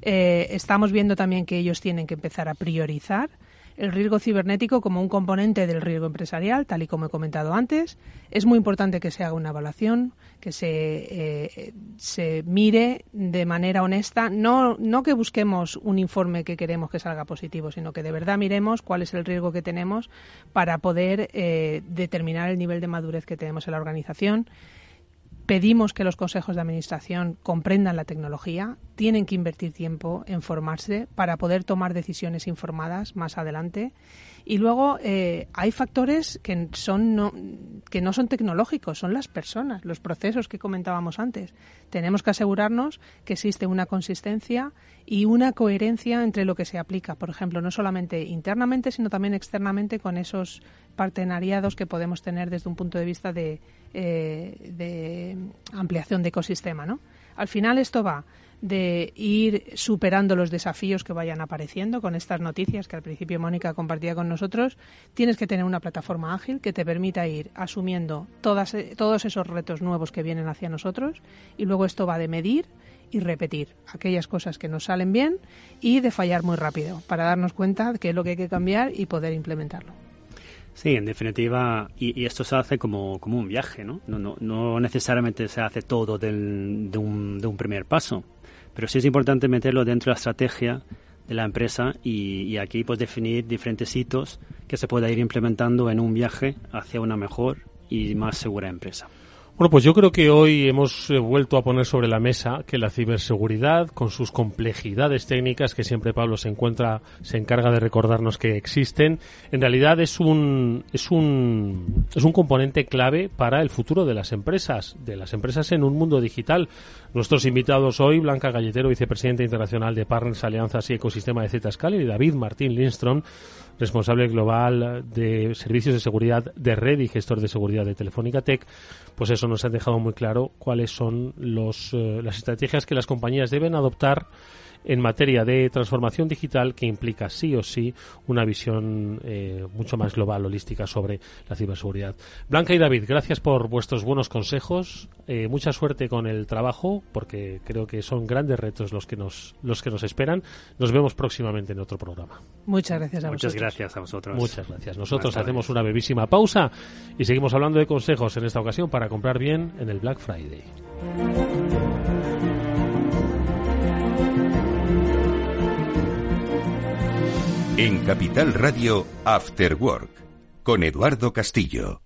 Eh, estamos viendo también que ellos tienen que empezar a priorizar el riesgo cibernético como un componente del riesgo empresarial, tal y como he comentado antes. Es muy importante que se haga una evaluación, que se, eh, se mire de manera honesta, no, no que busquemos un informe que queremos que salga positivo, sino que de verdad miremos cuál es el riesgo que tenemos para poder eh, determinar el nivel de madurez que tenemos en la organización Pedimos que los consejos de administración comprendan la tecnología, tienen que invertir tiempo en formarse para poder tomar decisiones informadas más adelante. Y luego eh, hay factores que, son no, que no son tecnológicos, son las personas, los procesos que comentábamos antes. Tenemos que asegurarnos que existe una consistencia y una coherencia entre lo que se aplica, por ejemplo, no solamente internamente, sino también externamente con esos partenariados que podemos tener desde un punto de vista de, eh, de ampliación de ecosistema. ¿no? Al final esto va de ir superando los desafíos que vayan apareciendo con estas noticias que al principio Mónica compartía con nosotros. Tienes que tener una plataforma ágil que te permita ir asumiendo todas, todos esos retos nuevos que vienen hacia nosotros y luego esto va de medir y repetir aquellas cosas que nos salen bien y de fallar muy rápido para darnos cuenta de qué es lo que hay que cambiar y poder implementarlo. Sí, en definitiva, y, esto se hace como, como un viaje, ¿no? No, no, no necesariamente se hace todo del, de, un, de un primer paso, pero sí es importante meterlo dentro de la estrategia de la empresa y, y, aquí pues definir diferentes hitos que se pueda ir implementando en un viaje hacia una mejor y más segura empresa. Bueno, pues yo creo que hoy hemos eh, vuelto a poner sobre la mesa que la ciberseguridad, con sus complejidades técnicas que siempre Pablo se encuentra, se encarga de recordarnos que existen, en realidad es un, es un, es un componente clave para el futuro de las empresas, de las empresas en un mundo digital. Nuestros invitados hoy, Blanca Galletero, vicepresidenta internacional de Partners, Alianzas y Ecosistema de Zscaler, y David Martín Lindstrom, responsable global de servicios de seguridad de red y gestor de seguridad de Telefónica Tech, pues eso nos ha dejado muy claro cuáles son los, eh, las estrategias que las compañías deben adoptar en materia de transformación digital que implica sí o sí una visión eh, mucho más global, holística sobre la ciberseguridad. Blanca y David, gracias por vuestros buenos consejos. Eh, mucha suerte con el trabajo, porque creo que son grandes retos los que nos los que nos esperan. Nos vemos próximamente en otro programa. Muchas gracias a Muchas gracias a vosotros. Muchas gracias. Nosotros hacemos una brevísima pausa y seguimos hablando de consejos en esta ocasión para comprar bien en el Black Friday. En Capital Radio, After Work, con Eduardo Castillo.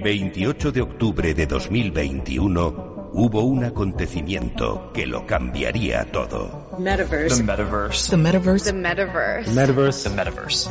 El 28 de octubre de 2021 hubo un acontecimiento que lo cambiaría todo. Metaverse. The metaverse. The metaverse. The metaverse. Metaverse. The metaverse.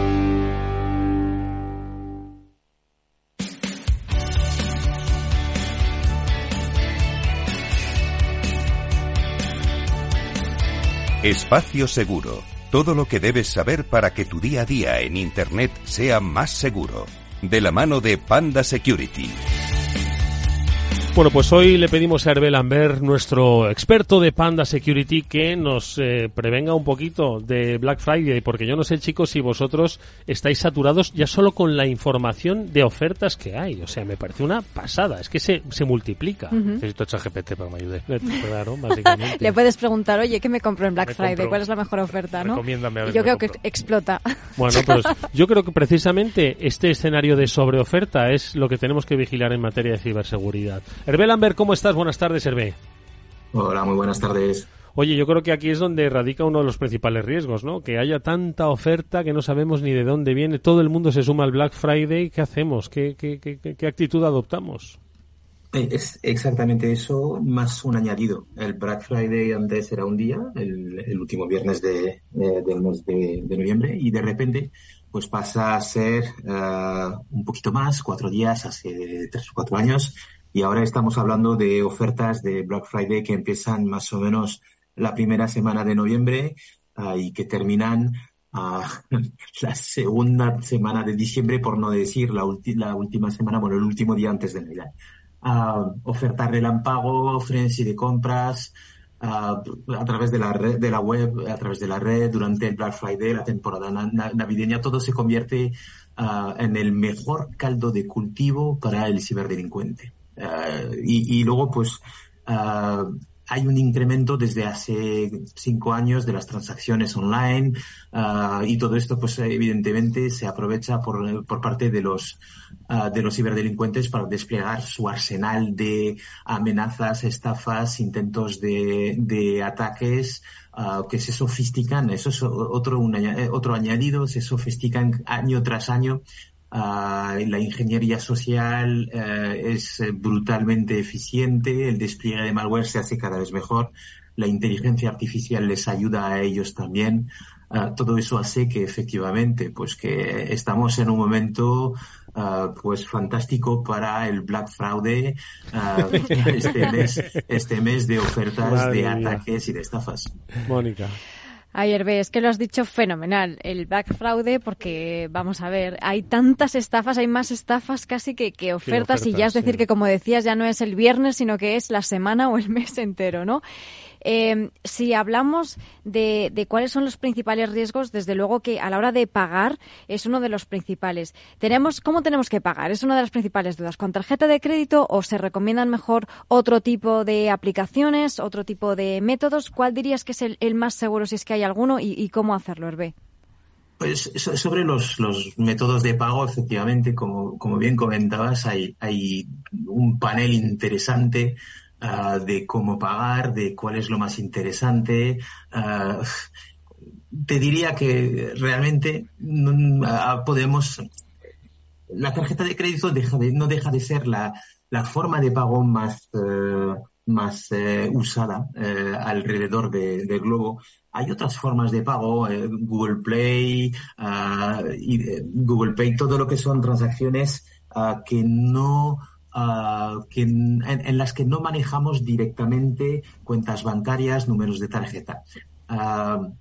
Espacio Seguro. Todo lo que debes saber para que tu día a día en Internet sea más seguro. De la mano de Panda Security. Bueno, pues hoy le pedimos a Hervé Lambert, nuestro experto de Panda Security, que nos eh, prevenga un poquito de Black Friday, porque yo no sé, chicos, si vosotros estáis saturados ya solo con la información de ofertas que hay. O sea, me parece una pasada, es que se, se multiplica. Necesito ChatGPT para que me ayude. Claro, básicamente. Le puedes preguntar, oye, ¿qué me compro en Black Me Friday? compro. ¿Cuál es la mejor oferta? ¿no? Recomiéndame a ver Y yo creo que explota. Bueno, pues yo creo que precisamente este escenario de sobreoferta es lo que tenemos que vigilar en materia de ciberseguridad. Hervé Lambert, ¿cómo estás? Buenas tardes, Hervé. Hola, muy buenas tardes. Oye, yo creo que aquí es donde radica uno de los principales riesgos, ¿no? Que haya tanta oferta que no sabemos ni de dónde viene. Todo el mundo se suma al Black Friday. ¿Qué hacemos? ¿Qué, qué, qué, qué- actitud adoptamos? Eh, Es exactamente eso, más un añadido. El Black Friday antes era un día, el, el último viernes de, eh, del mes de, de noviembre, y de repente pues pasa a ser eh, un poquito más, cuatro días, hace tres o cuatro años, y ahora estamos hablando de ofertas de Black Friday que empiezan más o menos la primera semana de noviembre ah, y que terminan ah, la segunda semana de diciembre, por no decir la, la última semana, bueno, el último día antes de Navidad. Ah, ofertas relámpago, frenzy de compras, a través de la red, de la web, a través de la red, durante el Black Friday, la temporada na- na- navideña, todo se convierte ah, en el mejor caldo de cultivo para el ciberdelincuente. Y, y luego, pues, ah, hay un incremento desde hace cinco años de las transacciones online ah, y todo esto, pues, evidentemente se aprovecha por, por parte de los ah, de los ciberdelincuentes para desplegar su arsenal de amenazas, estafas, intentos de, de ataques ah, que se sofistican. Eso es otro un otro añadido, se sofistican año tras año. Ah, la ingeniería social eh, es eh, brutalmente eficiente, el despliegue de malware se hace cada vez mejor, la inteligencia artificial les ayuda a ellos también. Ah, todo eso hace que efectivamente, pues que estamos en un momento ah, pues fantástico para el Black Friday, ah, este mes, este mes de ofertas Madre de mía. ataques y de estafas. Mónica. Ayer ves que lo has dicho fenomenal, el back fraude, porque vamos a ver, hay tantas estafas, hay más estafas casi que, que ofertas, y ya es decir que como decías ya no es el viernes, sino que es la semana o el mes entero, ¿no? Eh, si hablamos de, cuáles son los principales riesgos, desde luego que a la hora de pagar es uno de los principales. Tenemos, ¿Cómo tenemos que pagar? Es una de las principales dudas. ¿Con tarjeta de crédito o se recomiendan mejor otro tipo de aplicaciones, otro tipo de métodos? ¿Cuál dirías que es el, más seguro si es que hay alguno y, cómo hacerlo, Hervé? Pues sobre los, métodos de pago, efectivamente, como, bien comentabas, hay un panel interesante uh, de cómo pagar, de cuál es lo más interesante. Uh, te diría que realmente uh, podemos. La tarjeta de crédito deja de, no deja de ser la, la forma de pago más, más usada alrededor del de globo. Hay otras formas de pago, Google Play, Google Pay, todo lo que son transacciones que no Uh, que en, en, las que no manejamos directamente cuentas bancarias, números de tarjeta. Uh,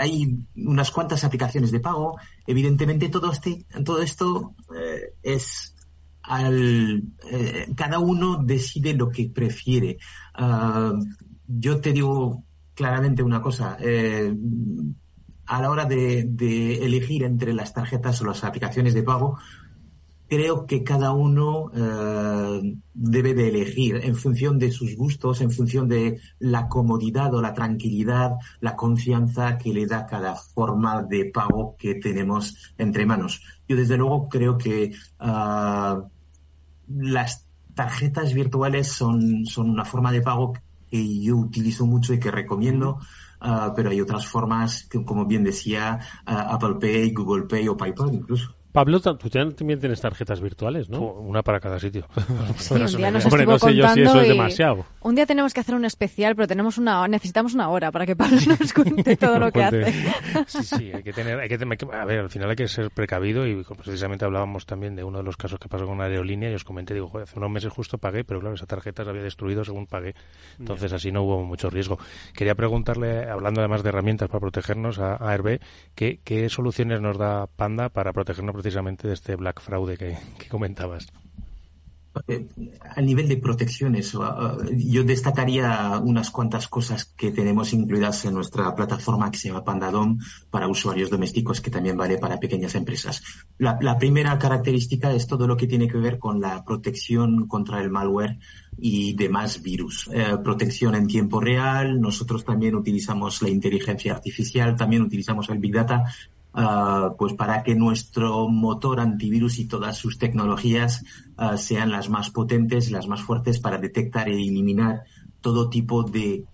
hay unas cuantas aplicaciones de pago. Evidentemente, todo, este, todo esto eh, es al. Eh, cada uno decide lo que prefiere. Uh, yo te digo claramente una cosa. Eh, a la hora de, de, elegir entre las tarjetas o las aplicaciones de pago, creo que cada uno eh, debe de elegir en función de sus gustos, en función de la comodidad o la tranquilidad, la confianza que le da cada forma de pago que tenemos entre manos. Yo desde luego creo que uh, las tarjetas virtuales son, son una forma de pago que yo utilizo mucho y que recomiendo. Uh, pero hay otras formas, que, como bien decía, uh, Apple Pay, Google Pay o PayPal incluso. Pablo, tú también tienes tarjetas virtuales, ¿no? Una para cada sitio. Sí, un día nos Hombre, no sé yo si eso es demasiado. Un día tenemos que hacer un especial, pero tenemos una necesitamos una hora para que Pablo nos cuente todo lo que hace. Sí, sí, hay que tener, hay que, a ver, al final hay que ser precavido y precisamente hablábamos también de uno de los casos que pasó con una aerolínea y os comenté, digo, joder, hace unos meses justo pagué, pero claro, esa tarjeta se había destruido según pagué, entonces así no hubo mucho riesgo. Quería preguntarle, hablando además de herramientas para protegernos a, a Hervé, ¿qué, ¿qué soluciones nos da Panda para protegernos precisamente de este black fraude que, comentabas? Eh, a nivel de protecciones, yo destacaría unas cuantas cosas que tenemos incluidas en nuestra plataforma que se llama Pandadom para usuarios domésticos, que también vale para pequeñas empresas. La, la, primera característica es todo lo que tiene que ver con la protección contra el malware y demás virus. Eh, protección en tiempo real, nosotros también utilizamos la inteligencia artificial, también utilizamos el Big Data Uh, pues para que nuestro motor antivirus y todas sus tecnologías uh, sean las más potentes, las más fuertes para detectar e eliminar todo tipo de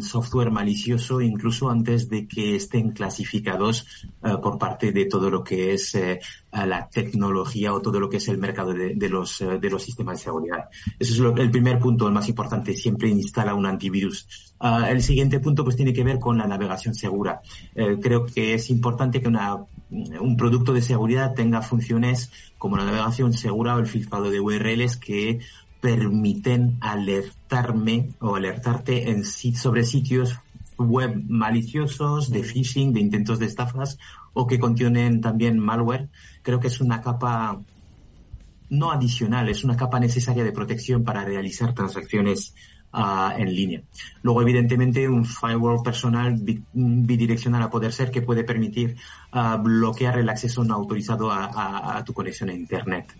software malicioso incluso antes de que estén clasificados uh, por parte de todo lo que es uh, la tecnología o todo lo que es el mercado de, los uh, de los sistemas de seguridad. Eso es el primer punto, el más importante. Siempre instala un antivirus. el siguiente punto pues tiene que ver con la navegación segura. creo que es importante que una, un producto de seguridad tenga funciones como la navegación segura o el filtrado de URLs que permiten alertarme o alertarte en, sobre sitios web maliciosos, de phishing, de intentos de estafas o que contienen también malware. Creo que es una capa no adicional, es una capa necesaria de protección para realizar transacciones uh, en línea. Luego, evidentemente, un firewall personal bidireccional a poder ser que puede permitir uh, bloquear el acceso no autorizado a tu conexión a Internet.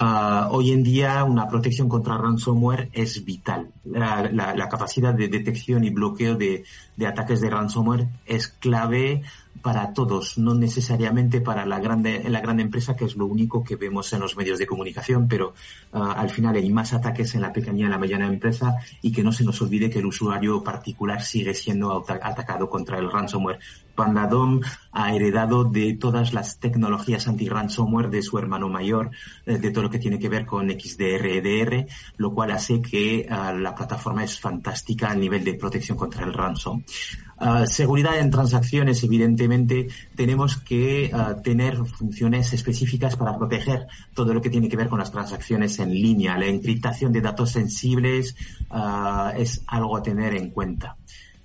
Uh, hoy en día una protección contra ransomware es vital. La, capacidad de detección y bloqueo de, ataques de ransomware es clave para todos, no necesariamente para la grande, la gran empresa, que es lo único que vemos en los medios de comunicación, pero uh, al final hay más ataques en la pequeña y la mediana empresa y que no se nos olvide que el usuario particular sigue siendo atacado contra el ransomware. Pandadom ha heredado de todas las tecnologías anti-ransomware de su hermano mayor, eh, de todo lo que tiene que ver con XDR, EDR, lo cual hace que uh, la plataforma es fantástica a nivel de protección contra el ransom. Uh, seguridad en transacciones, evidentemente, tenemos que uh, tener funciones específicas para proteger todo lo que tiene que ver con las transacciones en línea. La encriptación de datos sensibles uh, es algo a tener en cuenta.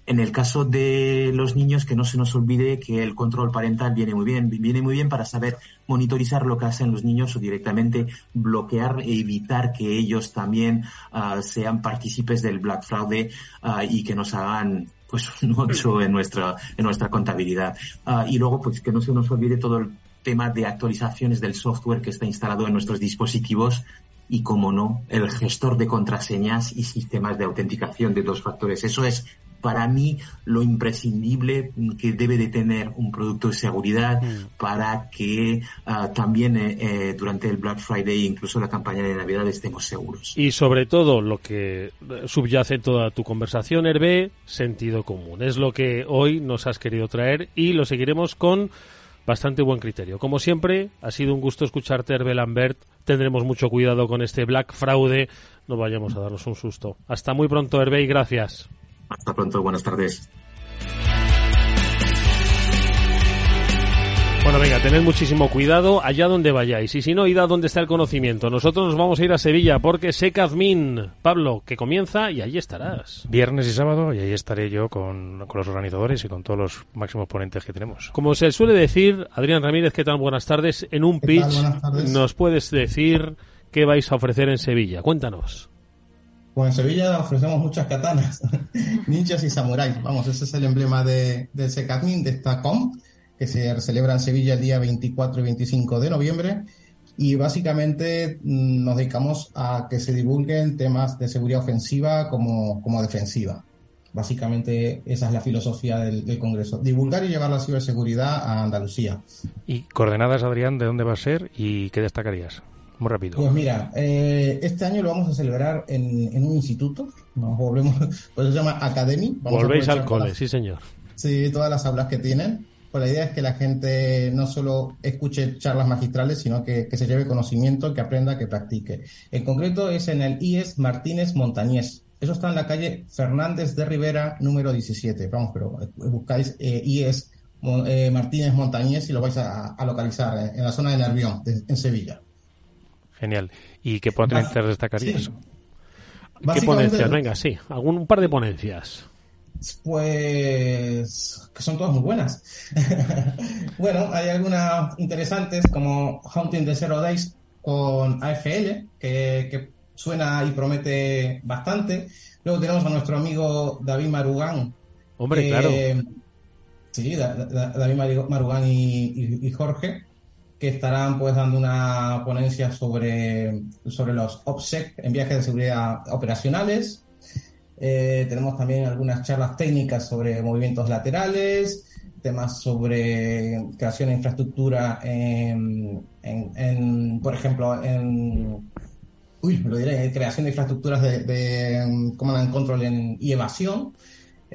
en el caso de los niños, que no se nos olvide que el control parental viene muy bien, viene muy bien para saber monitorizar lo que hacen los niños o directamente bloquear e evitar que ellos también ah, sean partícipes del Black Fraude ah, y que nos hagan pues un 8 en nuestra, en nuestra contabilidad. Ah, y luego, pues que no se nos olvide todo el tema de actualizaciones del software que está instalado en nuestros dispositivos y, como no, el gestor de contraseñas y sistemas de autenticación de dos factores. Eso es para mí lo imprescindible que debe de tener un producto de seguridad mm. para que ah, también eh, eh, durante el Black Friday, incluso la campaña de Navidad, estemos seguros. Y sobre todo lo que subyace toda tu conversación, Hervé, sentido común. Es lo que hoy nos has querido traer y lo seguiremos con bastante buen criterio. Como siempre, ha sido un gusto escucharte, Hervé Lambert. Tendremos mucho cuidado con este Black Fraude. No vayamos a darnos un susto. Hasta muy pronto, Hervé, y gracias. Hasta pronto, buenas tardes. Bueno, venga, tened muchísimo cuidado allá donde vayáis. Y si no, id a donde está el conocimiento. Nosotros nos vamos a ir a Sevilla porque Secazmin, Pablo, que comienza y allí estarás. Viernes y sábado y ahí estaré yo con, con, los organizadores y con todos los máximos ponentes que tenemos. Como se suele decir, Adrián Ramírez, ¿qué tal? Buenas tardes. En un pitch, ¿nos puedes decir qué vais a ofrecer en Sevilla? Cuéntanos. Pues en Sevilla ofrecemos muchas katanas, ninjas y samuráis. Vamos, ese es el emblema de, del Secatmin, de esta com, que se celebra en Sevilla el día 24 y 25 de noviembre. Y básicamente mm, nos dedicamos a que se divulguen temas de seguridad ofensiva como, como defensiva. Básicamente esa es la filosofía del, Congreso. Divulgar y llevar la ciberseguridad a Andalucía. ¿Y coordenadas, Adrián, de dónde va a ser y qué destacarías? Muy rápido. Pues mira, eh, este año lo vamos a celebrar en, en un instituto, nos volvemos, pues se llama Academy. Volvéis al cole, sí señor. Sí, todas las aulas que tienen. Pues la idea es que la gente no solo escuche charlas magistrales, sino que, que se lleve conocimiento, que aprenda, que practique. En concreto es en el IES Martínez Montañés. Eso está en la calle Fernández de Rivera, número 17. Vamos, pero buscáis eh, IES eh, Martínez Montañés y lo vais a, a localizar eh, en la zona de Nervión, de, en Sevilla. Genial. ¿Y qué ponencias destacarías? Sí. ¿Qué ponencias? Venga, sí, algún un par de ponencias. Pues que son todas muy buenas. bueno, hay algunas interesantes como Hunting the Zero Days con AFL, que, que, suena y promete bastante. Luego tenemos a nuestro amigo David Marugán. Hombre, claro. Sí, da, da, David Marugán y, y, y Jorge, que estarán pues dando una ponencia sobre, sobre los OPSEC en viajes de seguridad operacionales. Eh, tenemos también algunas charlas técnicas sobre movimientos laterales, temas sobre creación de infraestructura en, en, por ejemplo, en lo diré, creación de infraestructuras de, de command and control en, y evasión.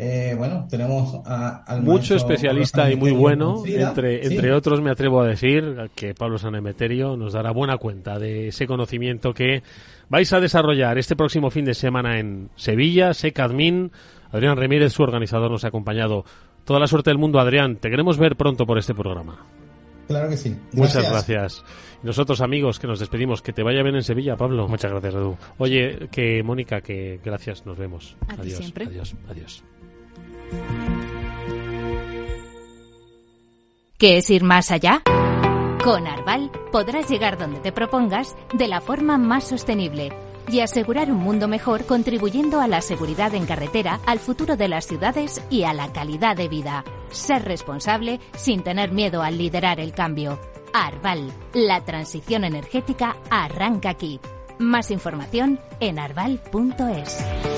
Eh, bueno, tenemos a, al mucho especialista y muy bueno, entre, ¿sí? entre otros me atrevo a decir que Pablo Sanemeterio nos dará buena cuenta de ese conocimiento que vais a desarrollar este próximo fin de semana en Sevilla, Secadmin. Adrián Ramírez, su organizador, nos ha acompañado. Toda la suerte del mundo, Adrián. Te queremos ver pronto por este programa. Claro que sí. Gracias. Muchas gracias. Nosotros, amigos, que nos despedimos. Que te vaya bien en Sevilla, Pablo. Muchas gracias, Edu. Oye, que Mónica, que gracias. Nos vemos. A adiós, siempre. adiós, adiós. ¿Qué es ir más allá? Con Arval podrás llegar donde te propongas de la forma más sostenible y asegurar un mundo mejor contribuyendo a la seguridad en carretera, al futuro de las ciudades y a la calidad de vida. Ser responsable sin tener miedo al liderar el cambio. Arval, la transición energética arranca aquí. Más información en arval.es.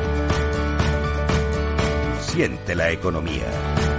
siente la economía.